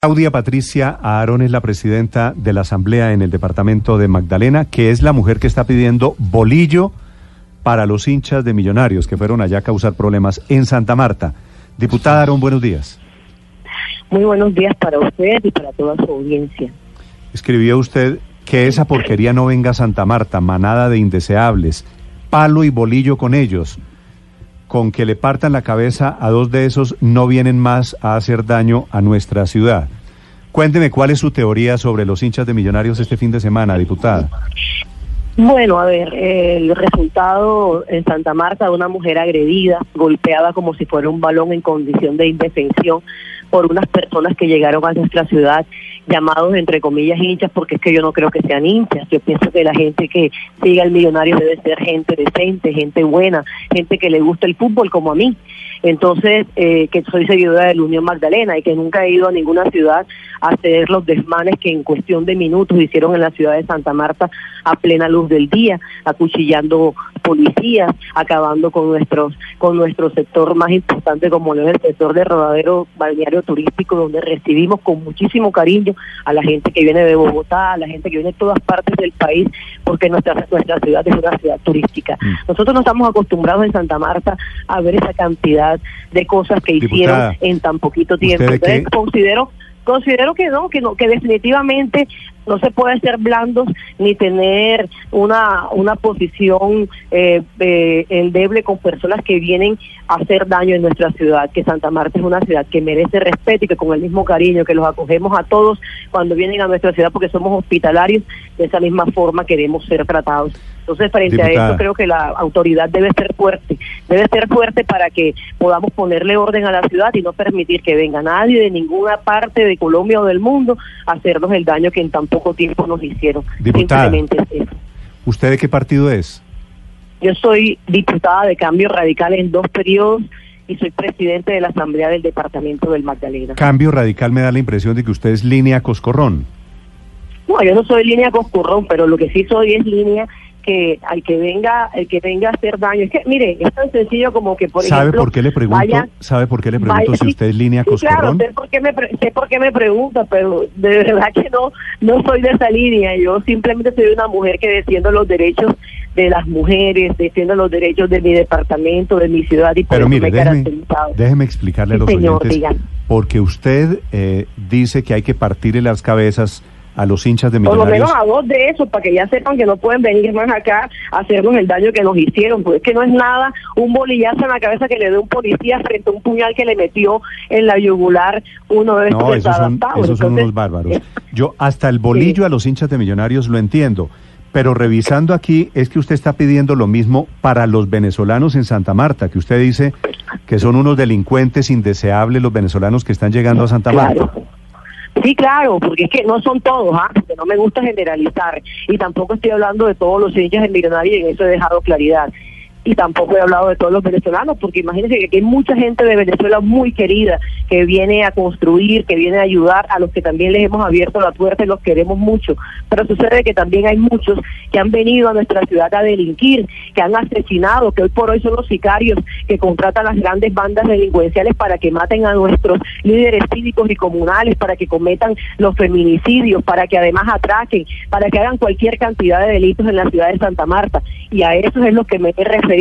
Claudia Patricia Aarón es la presidenta de la Asamblea en el departamento de Magdalena, que es la mujer que está pidiendo bolillo para los hinchas de Millonarios que fueron allá a causar problemas en Santa Marta. Diputada Aarón, buenos días. Muy buenos días para usted y para toda su audiencia. Escribió usted que esa porquería no venga a Santa Marta, manada de indeseables, palo y bolillo con ellos. Con que le partan la cabeza a dos de esos no vienen más a hacer daño a nuestra ciudad. Cuénteme cuál es su teoría sobre los hinchas de Millonarios este fin de semana, diputada. Bueno, a ver, el resultado en Santa Marta de una mujer agredida, golpeada como si fuera un balón en condición de indefensión por unas personas que llegaron a nuestra ciudad llamados entre comillas hinchas porque es que yo no creo que sean hinchas, yo pienso que la gente que siga al millonario debe ser gente decente, gente buena, gente que le gusta el fútbol como a mí. Entonces, eh, que soy seguidora de la Unión Magdalena y que nunca he ido a ninguna ciudad a hacer los desmanes que en cuestión de minutos hicieron en la ciudad de Santa Marta a plena luz del día, acuchillando policías, acabando con nuestros con nuestro sector más importante como es el sector de rodadero balneario turístico donde recibimos con muchísimo cariño a la gente que viene de Bogotá, a la gente que viene de todas partes del país porque nuestra nuestra ciudad es una ciudad turística. Nosotros no estamos acostumbrados en Santa Marta a ver esa cantidad de cosas que hicieron Diputada, en tan poquito tiempo. ¿usted de qué- Entonces, considero considero que no, que no, que definitivamente no se puede ser blandos ni tener una una posición eh, eh, endeble con personas que vienen a hacer daño en nuestra ciudad, que Santa Marta es una ciudad que merece respeto y que con el mismo cariño que los acogemos a todos cuando vienen a nuestra ciudad porque somos hospitalarios, de esa misma forma queremos ser tratados. Entonces, frente a eso, creo que la autoridad debe ser fuerte, debe ser fuerte para que podamos ponerle orden a la ciudad y no permitir que venga nadie de ninguna parte de Colombia o del mundo a hacernos el daño que en tan poco tiempo nos hicieron. Diputada. Simplemente es eso. ¿Usted de qué partido es? Yo soy diputada de Cambio Radical en dos periodos y soy presidente de la Asamblea del Departamento del Magdalena. Cambio radical me da la impresión de que usted es línea Coscorrón. No, yo no soy línea Coscurrón, pero lo que sí soy es línea que al que venga, el que venga a hacer daño. Es que, mire, es tan sencillo como que, por ¿Sabe ejemplo... por qué le pregunto? vaya- ¿Sabe por qué le pregunto vaya- si usted es línea sí, claro, sé por, qué me pre- sé por qué me pregunta, pero de verdad que no, no soy de esa línea. Yo simplemente soy una mujer que defiendo los derechos de las mujeres, defiendo los derechos de mi departamento, de mi ciudad y por Pero eso mire, me déjeme, caracterizado. déjeme explicarle a los señor, oyentes, porque usted eh, dice que hay que partirle las cabezas a los hinchas de Por lo millonarios. menos a dos de esos, para que ya sepan que no pueden venir más acá a hacernos el daño que nos hicieron. Pues es que no es nada un bolillazo en la cabeza que le dé un policía frente a un puñal que le metió en la yugular uno de estos No, esos son, esos son unos bárbaros. Yo hasta el bolillo a los hinchas de millonarios lo entiendo, pero revisando aquí es que usted está pidiendo lo mismo para los venezolanos en Santa Marta, que usted dice que son unos delincuentes indeseables los venezolanos que están llegando a Santa Marta. Claro. Sí, claro, porque es que no son todos, ¿ah? porque no me gusta generalizar. Y tampoco estoy hablando de todos los hinchas del millonario y en eso he dejado claridad. Y tampoco he hablado de todos los venezolanos, porque imagínense que aquí hay mucha gente de Venezuela muy querida que viene a construir, que viene a ayudar, a los que también les hemos abierto la puerta y los queremos mucho. Pero sucede que también hay muchos que han venido a nuestra ciudad a delinquir, que han asesinado, que hoy por hoy son los sicarios que contratan las grandes bandas delincuenciales para que maten a nuestros líderes cívicos y comunales, para que cometan los feminicidios, para que además atraquen, para que hagan cualquier cantidad de delitos en la ciudad de Santa Marta. Y a eso es lo que me he.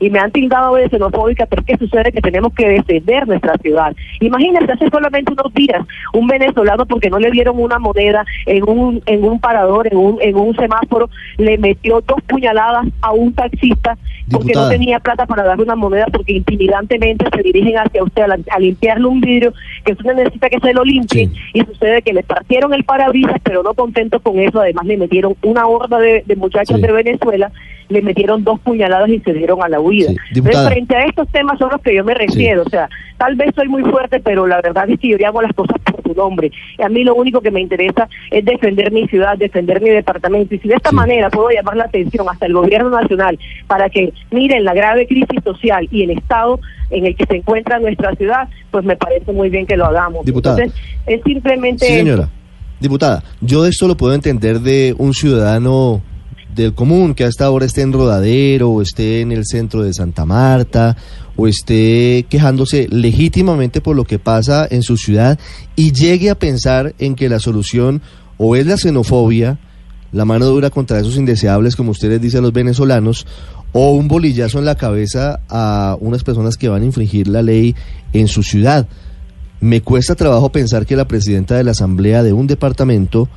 Y me han tildado de xenofóbica, pero que sucede que tenemos que defender nuestra ciudad. Imagínense, hace solamente unos días, un venezolano, porque no le dieron una moneda en un, en un parador, en un, en un semáforo, le metió dos puñaladas a un taxista porque Diputada. no tenía plata para darle una moneda, porque intimidantemente se dirigen hacia usted a, la- a limpiarle un vidrio que usted necesita que se lo limpie. Sí. Y sucede que le partieron el parabrisas, pero no contentos con eso, además le metieron una horda de, de muchachos Sí. de Venezuela le metieron dos puñaladas y se dieron a la huida. Sí, Entonces, diputada. frente a estos temas son los que yo me refiero. O sea, tal vez soy muy fuerte, pero la verdad es que yo hago las cosas por su nombre. Y a mí lo único que me interesa es defender mi ciudad, defender mi departamento. Y si de esta Sí. manera puedo llamar la atención hasta el gobierno nacional para que miren la grave crisis social y el estado en el que se encuentra nuestra ciudad, pues me parece muy bien que lo hagamos. Diputada. Entonces, es simplemente... Sí, señora. Diputada, yo de esto lo puedo entender de un ciudadano del común que hasta ahora esté en Rodadero o esté en el centro de Santa Marta o esté quejándose legítimamente por lo que pasa en su ciudad y llegue a pensar en que la solución o es la xenofobia, la mano dura contra esos indeseables, como ustedes dicen los venezolanos, o un bolillazo en la cabeza a unas personas que van a infringir la ley en su ciudad. Me cuesta trabajo pensar que la presidenta de la asamblea de un departamento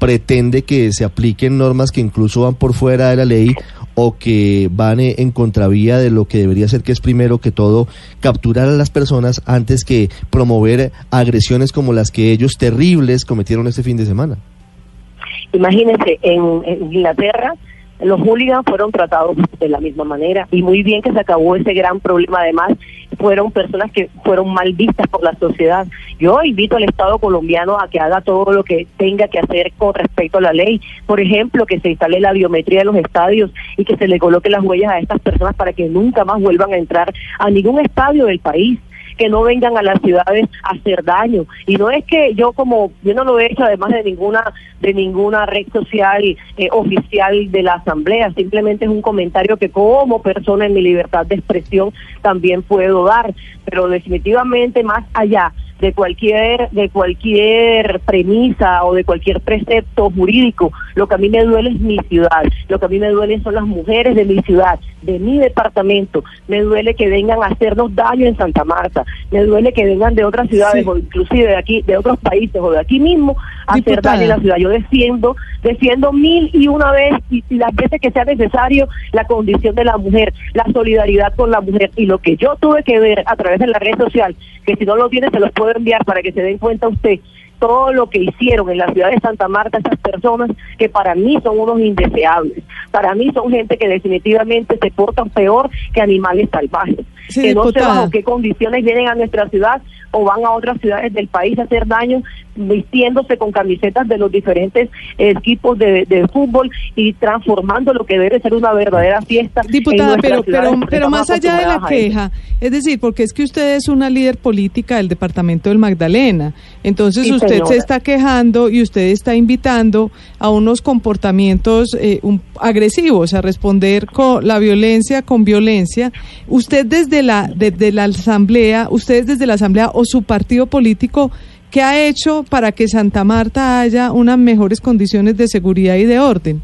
pretende que se apliquen normas que incluso van por fuera de la ley o que van eh, en contravía de lo que debería ser que es primero que todo capturar a las personas antes que promover agresiones como las que ellos terribles cometieron este fin de semana. Imagínense, en, en Inglaterra los hooligans fueron tratados de la misma manera y muy bien que se acabó ese gran problema. Además, fueron personas que fueron mal vistas por la sociedad. Yo invito al Estado colombiano a que haga todo lo que tenga que hacer con respecto a la ley. Por ejemplo, que se instale la biometría en los estadios y que se le coloque las huellas a estas personas para que nunca más vuelvan a entrar a ningún estadio del país que no vengan a las ciudades a hacer daño. Y no es que yo como yo no lo he hecho además de ninguna de ninguna red social eh, oficial de la asamblea. Simplemente es un comentario que como persona en mi libertad de expresión también puedo dar. Pero definitivamente más allá de cualquier de cualquier premisa o de cualquier precepto jurídico. Lo que a mí me duele es mi ciudad. Lo que a mí me duele son las mujeres de mi ciudad de mi departamento. Me duele que vengan a hacernos daño en Santa Marta. Me duele que vengan de otras ciudades Sí. o inclusive de aquí de otros países o de aquí mismo hacer daño en la ciudad yo defiendo defiendo mil y una vez y, y las veces que sea necesario la condición de la mujer la solidaridad con la mujer y lo que yo tuve que ver a través de la red social que si no lo tiene se los puedo enviar para que se den cuenta usted todo lo que hicieron en la ciudad de Santa Marta esas personas que para mí son unos indeseables, para mí son gente que definitivamente se portan peor que animales salvajes, Sí, que no sé bajo qué condiciones vienen a nuestra ciudad o van a otras ciudades del país a hacer daño vistiéndose con camisetas de los diferentes equipos de, de fútbol y transformando lo que debe ser una verdadera fiesta. Diputada, pero, pero, pero más allá de la queja, es decir, porque es que usted es una líder política del departamento del Magdalena, entonces Sí, usted señora. se está quejando y usted está invitando a unos comportamientos eh, un- agresivos, a responder con la violencia con violencia. Usted desde la, desde la asamblea, ustedes desde la asamblea o su partido político, ¿qué ha hecho para que Santa Marta haya unas mejores condiciones de seguridad y de orden?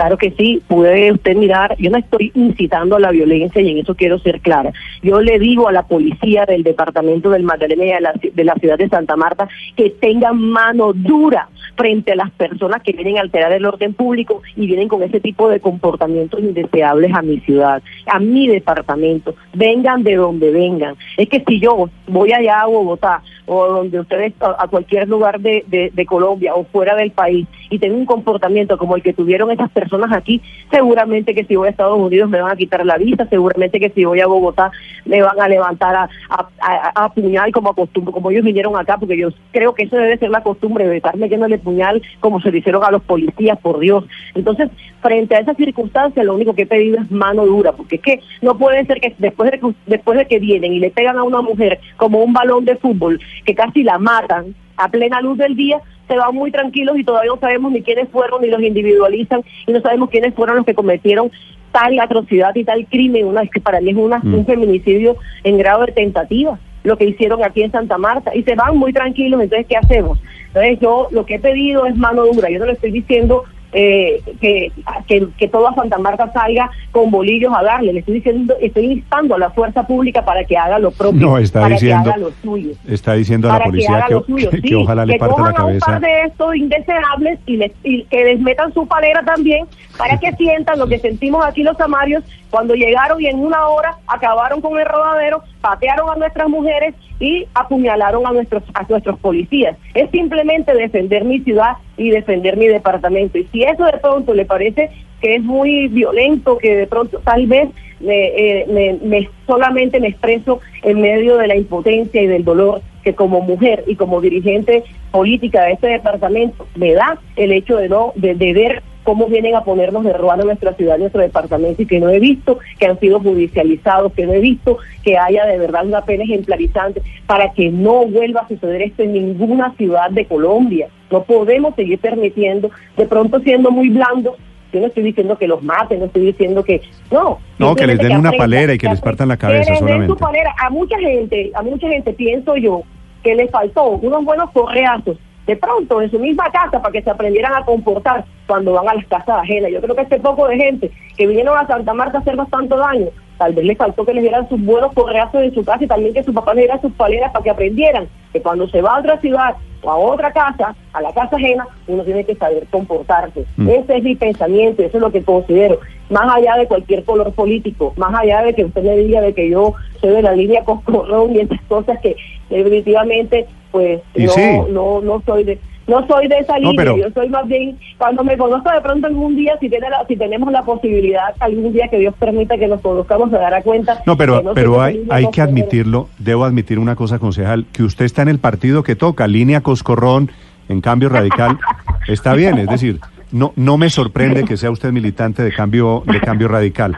Claro que sí, puede usted mirar, yo no estoy incitando a la violencia y en eso quiero ser clara. Yo le digo a la policía del departamento del Magdalena y de la, de la ciudad de Santa Marta que tengan mano dura frente a las personas que vienen a alterar el orden público y vienen con ese tipo de comportamientos indeseables a mi ciudad, a mi departamento. Vengan de donde vengan. Es que si yo voy allá a Bogotá o donde ustedes, a cualquier lugar de, de, de Colombia o fuera del país y tengo un comportamiento como el que tuvieron esas personas aquí, seguramente que si voy a Estados Unidos me van a quitar la visa, seguramente que si voy a Bogotá me van a levantar a, a, a, puñal como acostumbre, como ellos vinieron acá, porque yo creo que eso debe ser la costumbre de estarme llenándole puñal como se lo hicieron a los policías, por Dios. Entonces, frente a esa circunstancia, lo único que he pedido es mano dura, porque es que no puede ser que después de que, después de que vienen y le pegan a una mujer como un balón de fútbol, que casi la matan a plena luz del día, se van muy tranquilos y todavía no sabemos ni quiénes fueron, ni los individualizan, y no sabemos quiénes fueron los que cometieron tal atrocidad y tal crimen, una que para mí es una, Mm. un feminicidio en grado de tentativa, lo que hicieron aquí en Santa Marta, y se van muy tranquilos, entonces, ¿qué hacemos? Entonces, yo lo que he pedido es mano dura, yo no le estoy diciendo eh, que, que, que toda Santa Marta salga con bolillos a darle, le estoy diciendo, estoy instando a la fuerza pública para que haga lo propio, No, está para diciendo- que haga lo suyo. Está diciendo a la que policía que, suyo, que- que sí, ojalá le que parta la cojan a un cabeza. par de estos indeseables y, les- y que les metan su palera también para que sientan lo que sentimos aquí los samarios cuando llegaron y en una hora acabaron con el rodadero, patearon a nuestras mujeres y apuñalaron a nuestros a nuestros policías. Es simplemente defender mi ciudad y defender mi departamento. Y si eso de pronto le parece que es muy violento, que de pronto tal vez me, me, me, solamente me expreso en medio de la impotencia y del dolor que como mujer y como dirigente política de este departamento me da el hecho de no de, de ver cómo vienen a ponernos de ruano nuestra ciudad, nuestro departamento, y que no he visto que han sido judicializados, que no he visto que haya de verdad una pena ejemplarizante para que no vuelva a suceder esto en ninguna ciudad de Colombia. No podemos seguir permitiendo, de pronto siendo muy blandos, yo no estoy diciendo que los maten, no estoy diciendo que no. No, que les den una palera y que les partan la cabeza que solamente. su palera. A mucha gente, a mucha gente pienso yo que les faltó unos buenos correazos de pronto en su misma casa para que se aprendieran a comportar cuando van a las casas ajenas. Yo creo que este poco de gente que vinieron a Santa Marta a hacernos tanto daño, tal vez les faltó que les dieran sus buenos correazos en su casa y también que su papá les diera sus paleras para que aprendieran que cuando se va a otra ciudad o a otra casa, a la casa ajena, uno tiene que saber comportarse. Mm. Ese es mi pensamiento, eso es lo que considero. Más allá de cualquier color político, más allá de que usted me diga de que yo soy de la línea Coscorrón y esas cosas que definitivamente pues no, sí. no, no soy de no soy de esa No, línea, pero- yo soy más bien, cuando me conozco de pronto algún día, si, tiene la- si tenemos la posibilidad, algún día que Dios permita que nos conozcamos, se dará cuenta. No, pero, no pero hay, hay que admitirlo, debo admitir una cosa, concejal, que usted está en el partido que toca, línea Coscorrón, en cambio radical, está bien, es decir, no, no me sorprende que sea usted militante de cambio, de cambio radical.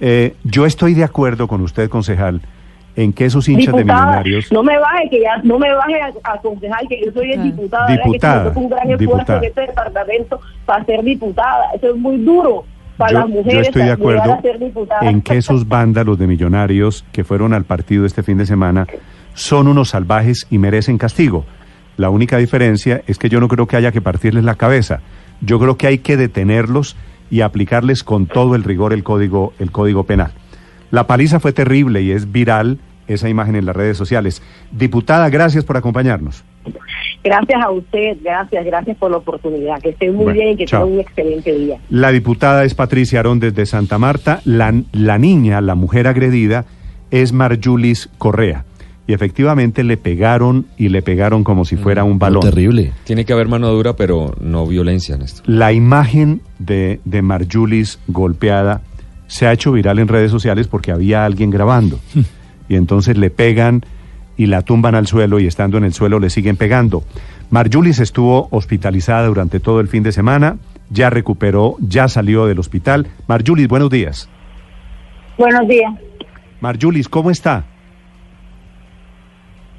Eh, yo estoy de acuerdo con usted, concejal, en que esos hinchas de millonarios... No me baje, que ya no me baje a, a aconsejar que yo soy el Ah. diputada. Que un gran esfuerzo diputada. en este departamento para ser diputada. Eso es muy duro para Yo, las yo mujeres. estoy de acuerdo a ser diputadas. en que esos vándalos de millonarios que fueron al partido este fin de semana son unos salvajes y merecen castigo. La única diferencia es que yo no creo que haya que partirles la cabeza. Yo creo que hay que detenerlos y aplicarles con todo el rigor el código, el código penal. La paliza fue terrible y es viral esa imagen en las redes sociales. Diputada, gracias por acompañarnos. Gracias a usted, gracias, gracias por la oportunidad. Que estén muy Bueno, bien y que chao. tengan un excelente día. La diputada es Patricia Arón desde Santa Marta. La, la niña, la mujer agredida, es Marjulis Correa. Y efectivamente le pegaron y le pegaron como si fuera un balón. Terrible. Tiene que haber mano dura, pero no violencia, Néstor. La imagen de, de Marjulis golpeada se ha hecho viral en redes sociales porque había alguien grabando. Y entonces le pegan y la tumban al suelo y estando en el suelo le siguen pegando. Marjulis estuvo hospitalizada durante todo el fin de semana, ya recuperó, ya salió del hospital. Marjulis, buenos días. Buenos días. Marjulis, ¿cómo está?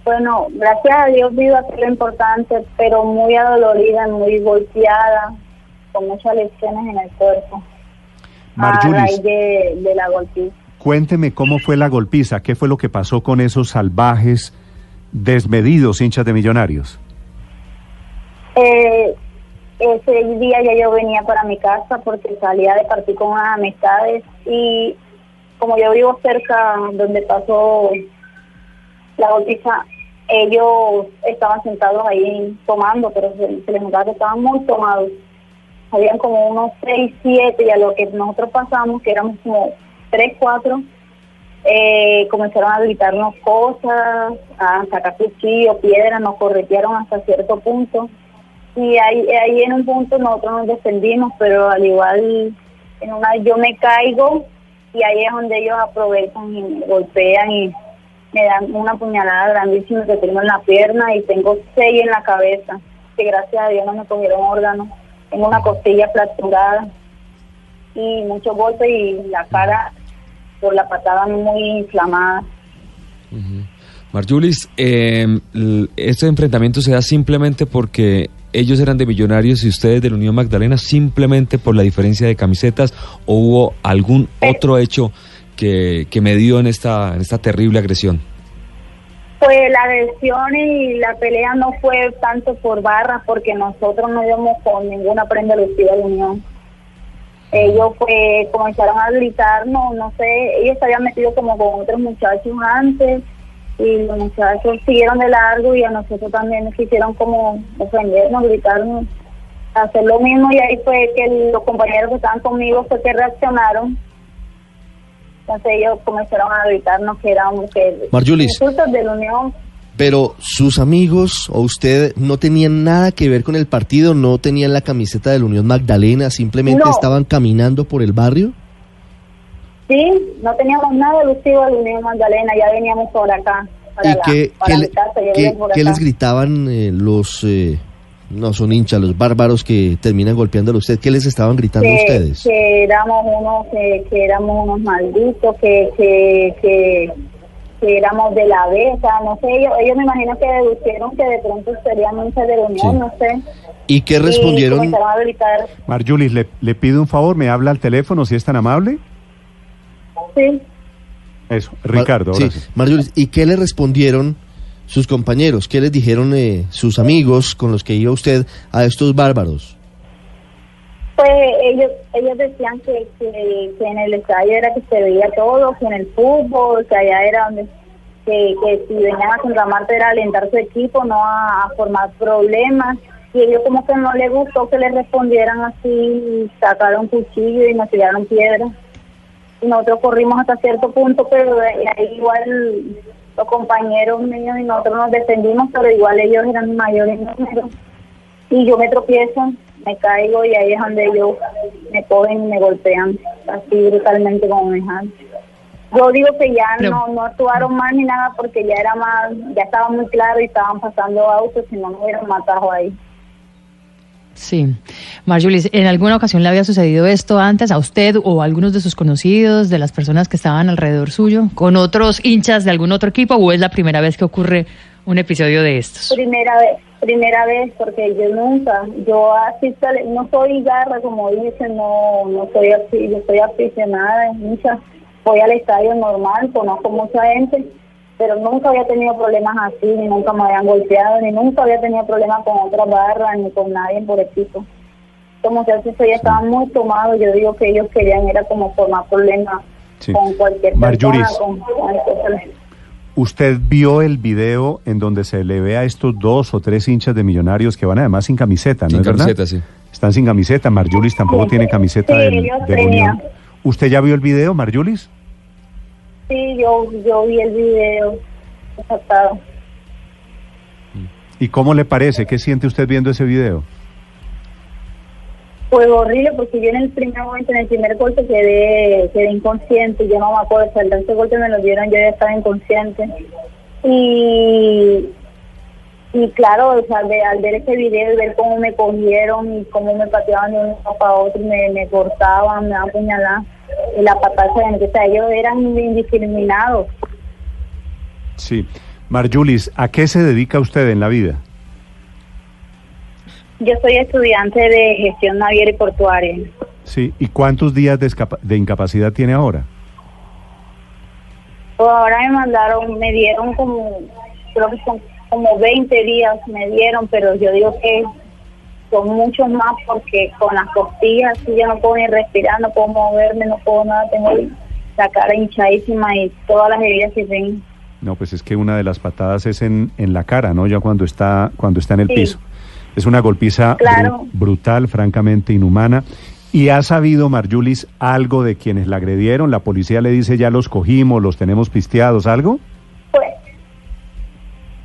Bueno, gracias a Dios viva que es lo importante, pero muy adolorida, muy golpeada, con muchas lesiones en el cuerpo. A Marjulis, raíz de, de la golpiza. Cuénteme cómo fue la golpiza, qué fue lo que pasó con esos salvajes, desmedidos hinchas de millonarios. Eh, ese día ya yo venía para mi casa porque salía de partir con unas amistades y como yo vivo cerca donde pasó la golpiza, ellos estaban sentados ahí tomando, pero se, se les notaba que estaban muy tomados. Habían como unos seis, siete y a lo que nosotros pasamos, que éramos como tres, cuatro, eh, comenzaron a gritarnos cosas, a sacar cuchillos, piedras, nos corretearon hasta cierto punto. Y ahí, ahí en un punto nosotros nos defendimos, pero al igual en una yo me caigo y ahí es donde ellos aprovechan y me golpean y me dan una puñalada grandísima que tengo en la pierna y tengo seis en la cabeza, que gracias a Dios no me cogieron órganos. Tengo una costilla fracturada y muchos golpes y la cara por la patada muy inflamada. Marjulis, eh, l- este enfrentamiento se da simplemente porque ellos eran de millonarios y ustedes de la Unión Magdalena, simplemente por la diferencia de camisetas, o hubo algún otro hecho que, que medió en esta, en esta terrible agresión. Pues la agresión y la pelea no fue tanto por barras, porque nosotros no íbamos con ninguna prenda lucida de unión. Ellos pues comenzaron a gritar, no, no sé, ellos se habían metido como con otros muchachos antes y los muchachos siguieron de largo y a nosotros también nos quisieron como ofendernos, gritarnos, hacer lo mismo y ahí fue que los compañeros que estaban conmigo fue que reaccionaron. Entonces ellos comenzaron a gritarnos que éramos que Marjulis. insultos de la unión Pero sus amigos o usted no tenían nada que ver con el partido, no tenían la camiseta de la Unión Magdalena, simplemente No. estaban caminando por el barrio. Sí, no teníamos nada elusivo de la Unión Magdalena, ya veníamos por acá, para, ¿Y la- qué, para qué casa, les gritaban eh, los, eh, no son hinchas, los bárbaros que terminan golpeándolo a usted? ¿Qué les estaban gritando a ustedes? que éramos unos que, que éramos unos malditos que que, que que éramos de la besa no sé ellos ellos me imagino que deducieron que de pronto serían hinchas de la unión Sí. no sé ¿Y qué respondieron? a Marjulis, le, le pido un favor, me habla al teléfono si es tan amable. sí Eso, Ricardo, Sí, ahora sí. Marjorie, ¿y qué le respondieron sus compañeros? ¿Qué les dijeron eh, sus amigos con los que iba usted a estos bárbaros? Pues ellos ellos decían que, que, que en el estadio era que se veía todo que en el fútbol que allá era donde que, que si venían a Santa Marta era alentar su equipo no a, formar problemas. Y ellos como que no les gustó que les respondieran así sacaron cuchillo y nos tiraron piedras y nosotros corrimos hasta cierto punto pero ahí igual los compañeros míos y nosotros nos defendimos pero igual ellos eran mayores y yo me tropiezo, me caigo y ahí es donde ellos me cogen y me golpean así brutalmente como me dejan. Yo digo que ya Pero- no, no actuaron mal ni nada porque ya era más, ya estaba muy claro y estaban pasando autos y no nos hubieran matado ahí. Sí. Marjulis, ¿en alguna ocasión le había sucedido esto antes a usted o a algunos de sus conocidos, de las personas que estaban alrededor suyo, con otros hinchas de algún otro equipo o es la primera vez que ocurre un episodio de estos? Primera vez, primera vez porque yo nunca, yo así sale- no soy garra como dicen, no, no soy así, yo soy aficionada, mucha, voy al estadio normal, conozco mucha gente, pero nunca había tenido problemas así, ni nunca me habían golpeado, ni nunca había tenido problemas con otras barras, ni con nadie por equipo. Como que eso ya estaban muy tomados, yo digo que ellos querían era como formar problemas Sí. con cualquier persona, con, con cosas. ¿Usted vio el video en donde se le ve a estos dos o tres hinchas de millonarios que van además sin camiseta, ¿no Sin es verdad? camiseta, sí. Están sin camiseta. Marjulis tampoco Sí. tiene camiseta Sí, del, ellos de. Unión. ¿Usted ya vio el video, Marjulis? Sí, yo, yo vi el video. ¿Y cómo le parece? ¿Qué siente usted viendo ese video? Fue horrible porque yo en el primer momento, en el primer golpe quedé, quedé inconsciente, yo no me acuerdo, el tercer golpe me lo dieron, yo ya estaba inconsciente. Y, y claro, o sea, de- al ver ese video y ver cómo me cogieron y cómo me pateaban de un lado para otro, me, me cortaban, me apuñalaban, y la patada, o sea, ellos eran indiscriminados. Sí. Marjulis, ¿a qué se dedica usted en la vida? Yo soy estudiante de gestión naviera y portuaria. Sí. ¿Y cuántos días de, de incapacidad tiene ahora? Pues ahora me mandaron, me dieron como, creo que son como 20 días me dieron, pero yo digo que son muchos más porque con las costillas sí yo no puedo ni respirar, no puedo moverme, no puedo nada, tengo la cara hinchadísima y todas las heridas que tengo. No, pues es que una de las patadas es en, en la cara, ¿no? Ya cuando está, cuando está en el Sí. piso. Es una golpiza brutal, francamente inhumana. ¿Y ha sabido, Marjulis, algo de quienes la agredieron? ¿La policía le dice ya los cogimos, los tenemos pisteados, algo? Pues,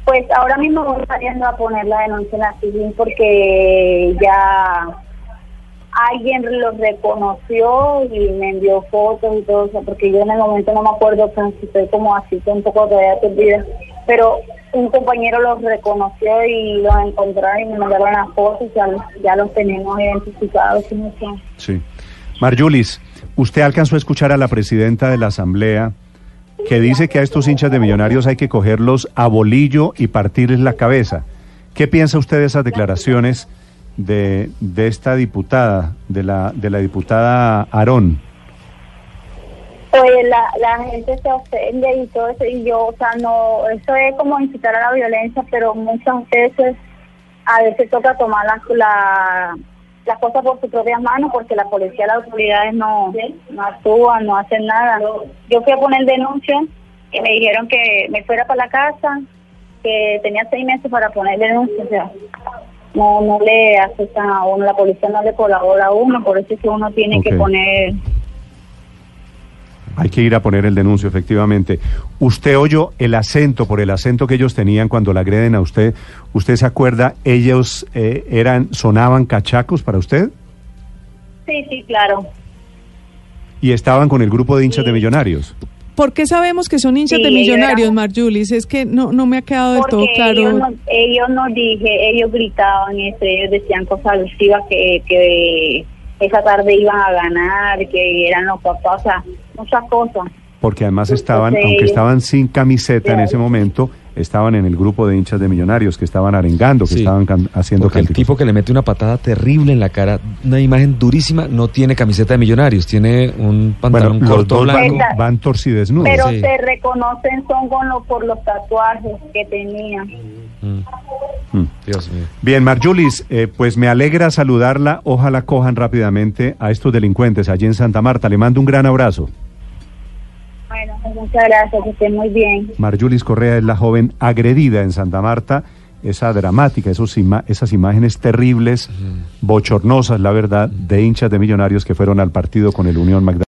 pues ahora mismo voy saliendo a poner la denuncia en la civil porque ya alguien los reconoció y me envió fotos y todo eso, porque yo en el momento no me acuerdo, casi estoy como así, estoy un poco todavía perdida, pero un compañero los reconoció y los encontraron y me mandaron las fotos, ya, ya los tenemos identificados. Sí. Marjulis, usted alcanzó a escuchar a la presidenta de la Asamblea que dice que a estos hinchas de millonarios hay que cogerlos a bolillo y partirles la cabeza. ¿Qué piensa usted de esas declaraciones de, de esta diputada, de la, de la diputada Aarón? Pues la, la gente se ofende y todo eso, y yo, o sea, no, eso es como incitar a la violencia, pero muchas veces, a veces toca tomar las la, las cosas por sus propias manos, porque la policía, las autoridades no, no actúan, no hacen nada. Yo fui a poner denuncia y me dijeron que me fuera para la casa, que tenía seis meses para poner denuncia, o sea, no, no le aceptan a uno, la policía no le colabora a uno, por eso es que uno tiene que poner Hay que ir a poner el denuncio, efectivamente. ¿Usted oyó el acento, por el acento que ellos tenían cuando la agreden a usted? ¿Usted se acuerda? ¿Ellos eh, eran, sonaban cachacos para usted? Sí, sí, claro. Y estaban con el grupo de hinchas de millonarios. ¿Por qué sabemos que son hinchas Sí, de millonarios, eran- Marjulis? Es que no, no me ha quedado del todo claro. ellos no, ellos no dije, ellos gritaban eso, ellos decían cosas alusivas que, que esa tarde iban a ganar, que eran los papás, o sea, muchas cosas. Porque además estaban, Entonces, aunque estaban sin camiseta en ese momento, estaban en el grupo de hinchas de millonarios, que estaban arengando, que Sí. estaban can- haciendo Porque el tipo que le mete una patada terrible en la cara, una imagen durísima, no tiene camiseta de millonarios, tiene un Bueno, pantalón los corto dos van, blanco. Esa- van torcidesnudos. Pero sí. se reconocen son con lo, por los tatuajes que tenían. Mm, Mm. Dios mío. Bien, Marjulis, eh, pues me alegra saludarla. Ojalá cojan rápidamente a estos delincuentes allí en Santa Marta. Le mando un gran abrazo. Bueno, pues muchas gracias, que estén muy bien. Marjulis Correa es la joven agredida en Santa Marta. Esa dramática, esos ima- esas imágenes terribles, bochornosas, la verdad, de hinchas de millonarios que fueron al partido con el Unión Magdalena.